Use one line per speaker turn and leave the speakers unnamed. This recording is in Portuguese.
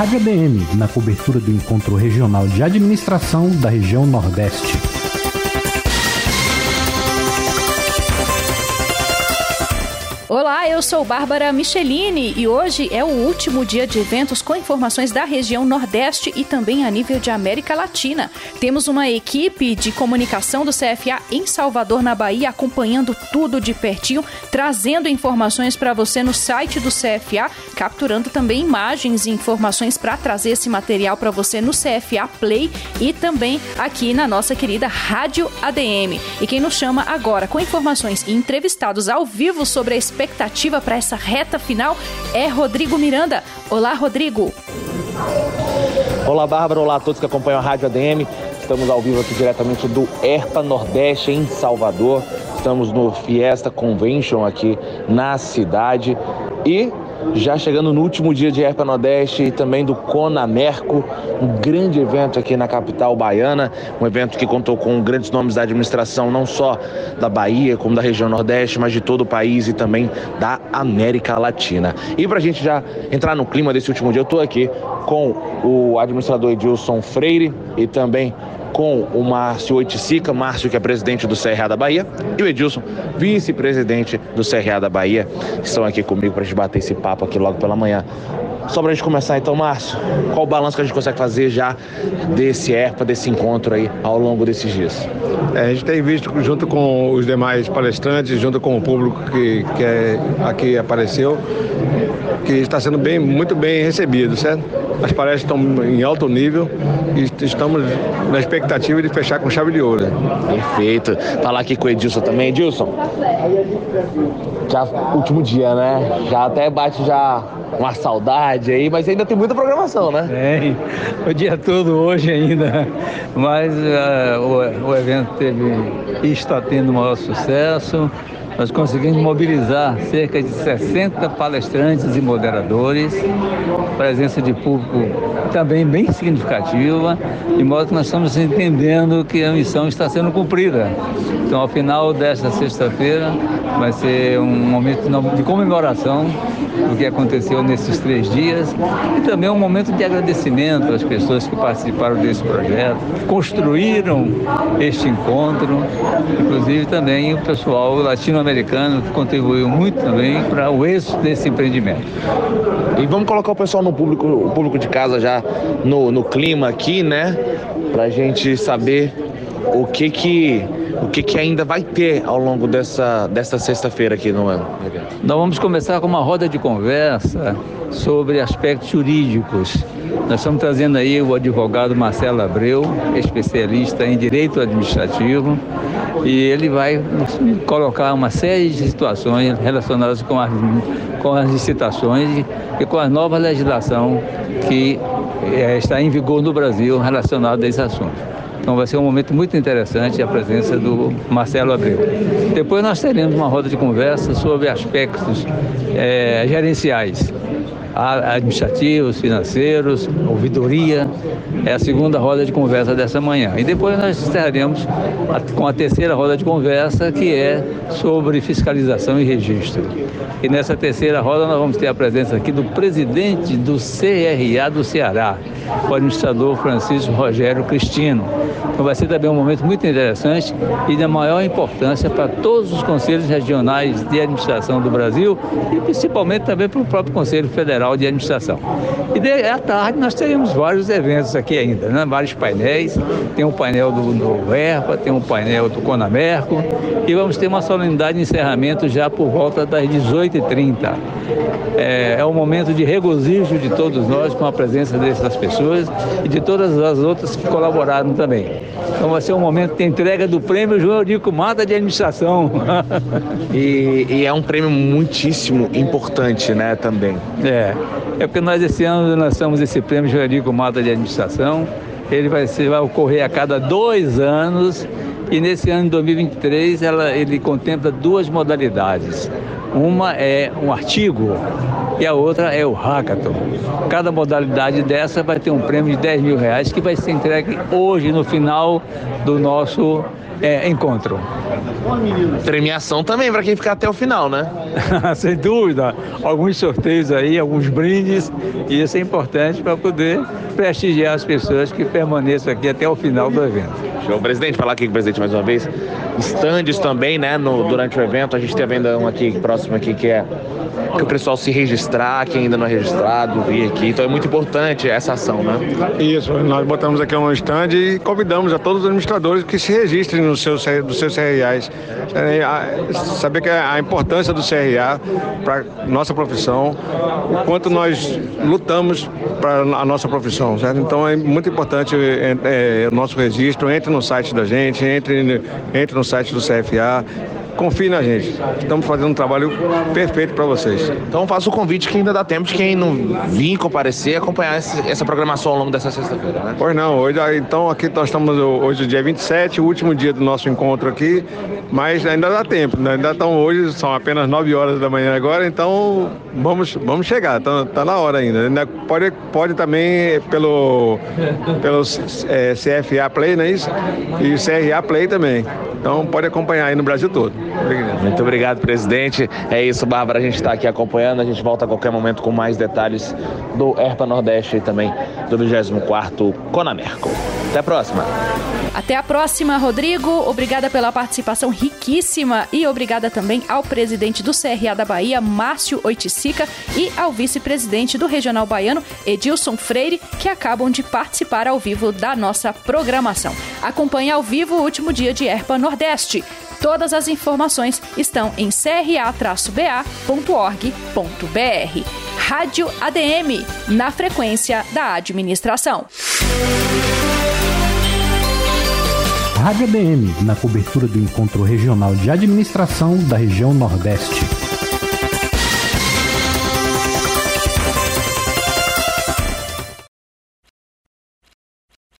Rádio ADM na cobertura do Encontro Regional de Administração da região Nordeste.
Olá, eu sou Bárbara Michelini e hoje é o último dia de eventos com informações da região Nordeste e também a nível de América Latina. Temos uma equipe de comunicação do CFA em Salvador, na Bahia, acompanhando tudo de pertinho, trazendo informações para você no site do CFA, capturando também imagens e informações para trazer esse material para você no CFA Play e também aqui na nossa querida Rádio ADM. E quem nos chama agora com informações e entrevistados ao vivo sobre a expectativa para essa reta final é Rodrigo Miranda. Olá, Rodrigo.
Olá, Bárbara. Olá a todos que acompanham a Rádio ADM. Estamos ao vivo aqui diretamente do ERPA Nordeste, em Salvador. Estamos no Fiesta Convention aqui na cidade. E já chegando no último dia de Erpa Nordeste e também do Conamerco, um grande evento aqui na capital baiana, um evento que contou com grandes nomes da administração, não só da Bahia, como da região Nordeste, mas de todo o país e também da América Latina. E para a gente já entrar no clima desse último dia, eu estou aqui com o administrador Edilson Freire e também com o Márcio Oiticica, Márcio que é presidente do CRA da Bahia, e o Edilson, vice-presidente do CRA da Bahia, que estão aqui comigo para a gente bater esse papo aqui logo pela manhã. Só para a gente começar então, Márcio, qual o balanço que a gente consegue fazer já desse ERPA, desse encontro aí ao longo desses dias?
É, a gente tem visto junto com os demais palestrantes, junto com o público que, que é, aqui apareceu, que está sendo bem, muito bem recebido, certo? As palestras estão em alto nível e estamos na expectativa de fechar com chave de ouro.
Perfeito. Falar aqui com o Edilson também. Edilson, já último dia, né? Já até bate já uma saudade aí, mas ainda tem muita programação, né?
Tem, o dia todo hoje ainda, mas uh, o, o evento teve e está tendo maior sucesso. Nós conseguimos mobilizar cerca de 60 palestrantes e moderadores, presença de público também bem significativa, de modo que nós estamos entendendo que a missão está sendo cumprida. Então, ao final desta sexta-feira, vai ser um momento de comemoração do que aconteceu nesses três dias e também um momento de agradecimento às pessoas que participaram desse projeto, construíram este encontro, inclusive também o pessoal latino-americano que contribuiu muito também para o êxito desse empreendimento.
E vamos colocar o pessoal no público, o público de casa já no, no clima aqui, né? Para a gente saber o que que o que, que ainda vai ter ao longo dessa, dessa sexta-feira aqui no evento?
Nós vamos começar com uma roda de conversa sobre aspectos jurídicos. Nós estamos trazendo aí o advogado Marcelo Abreu, especialista em direito administrativo, e ele vai colocar uma série de situações relacionadas com as, com as licitações e com a nova legislação que é, está em vigor no Brasil relacionada a esse assunto. Então vai ser um momento muito interessante a presença do Marcelo Abreu. Depois nós teremos uma roda de conversa sobre aspectos é, gerenciais administrativos, financeiros, ouvidoria. É a segunda roda de conversa dessa manhã. E depois nós encerraremos com a terceira roda de conversa, que é sobre fiscalização e registro. E nessa terceira roda nós vamos ter a presença aqui do presidente do CRA do Ceará, o administrador Francisco Rogério Cristino. Então vai ser também um momento muito interessante e da maior importância para todos os conselhos regionais de administração do Brasil e principalmente também para o próprio Conselho Federal de Administração. E de, à tarde nós teremos vários eventos aqui ainda, né? vários painéis. Tem um painel do Novo ERPA, tem um painel do Conamerco e vamos ter uma solenidade de encerramento já por volta das 18h30. É, é um momento de regozijo de todos nós com a presença dessas pessoas e de todas as outras que colaboraram também. Então vai ser um momento de entrega do prêmio João Dico Mata de Administração.
e, e, é um prêmio muitíssimo importante, né, também.
É, é porque nós esse ano lançamos esse prêmio João Dico Mata de Administração. Ele vai, ser, vai ocorrer a cada dois anos e nesse ano de 2023 ela, ele contempla duas modalidades. Uma é um artigo e a outra é o Hackathon. Cada modalidade dessa vai ter um prêmio de 10 mil reais que vai ser entregue hoje no final do nosso é, encontro.
Premiação também para quem ficar até o final, né?
Sem dúvida. Alguns sorteios aí, alguns brindes, e isso é importante para poder prestigiar as pessoas que permaneçam aqui até o final do evento.
Show. Presidente, falar aqui com o presidente mais uma vez. Estandes também, né, no, durante o evento. A gente tem vendo um aqui próximo aqui que é que o pessoal se registrar, quem ainda não é registrado, vir aqui. Então é muito importante essa ação, né?
Isso, nós botamos aqui um stand e convidamos a todos os administradores que se registrem no seu, dos seus CRAs. É, saber que a importância do CRA para nossa profissão, o quanto nós lutamos para a nossa profissão, certo? Então é muito importante é, é, o nosso registro, entre no site da gente, entre, entre no site do CFA, confie na gente. Estamos fazendo um trabalho perfeito para vocês.
Então faço o convite que ainda dá tempo de quem não vir comparecer acompanhar esse, essa programação ao longo dessa sexta-feira, né?
Pois não, hoje, então aqui nós estamos hoje dia 27, o último dia do nosso encontro aqui, mas ainda dá tempo, né? ainda estão hoje, são apenas 9 horas da manhã agora, então vamos, vamos chegar, tá, tá na hora ainda. ainda pode, pode também pelo, pelo é, CFA Play, não é isso? E CRA Play também. Então pode acompanhar aí no Brasil todo.
Obrigado. Muito obrigado, presidente. É isso, Bárbara. A gente está aqui acompanhando. A gente volta a qualquer momento com mais detalhes do ERPA Nordeste e também do 24 Conamerco. Até a próxima.
Até a próxima, Rodrigo. Obrigada pela participação riquíssima e obrigada também ao presidente do CRA da Bahia, Márcio Oiticica, e ao vice-presidente do Regional Baiano, Edilson Freire, que acabam de participar ao vivo da nossa programação. Acompanhe ao vivo o último dia de ERPA Nordeste. Todas as informações estão em cra-ba.org.br. Rádio ADM, na frequência da administração.
Rádio ADM, na cobertura do encontro regional de administração da região Nordeste.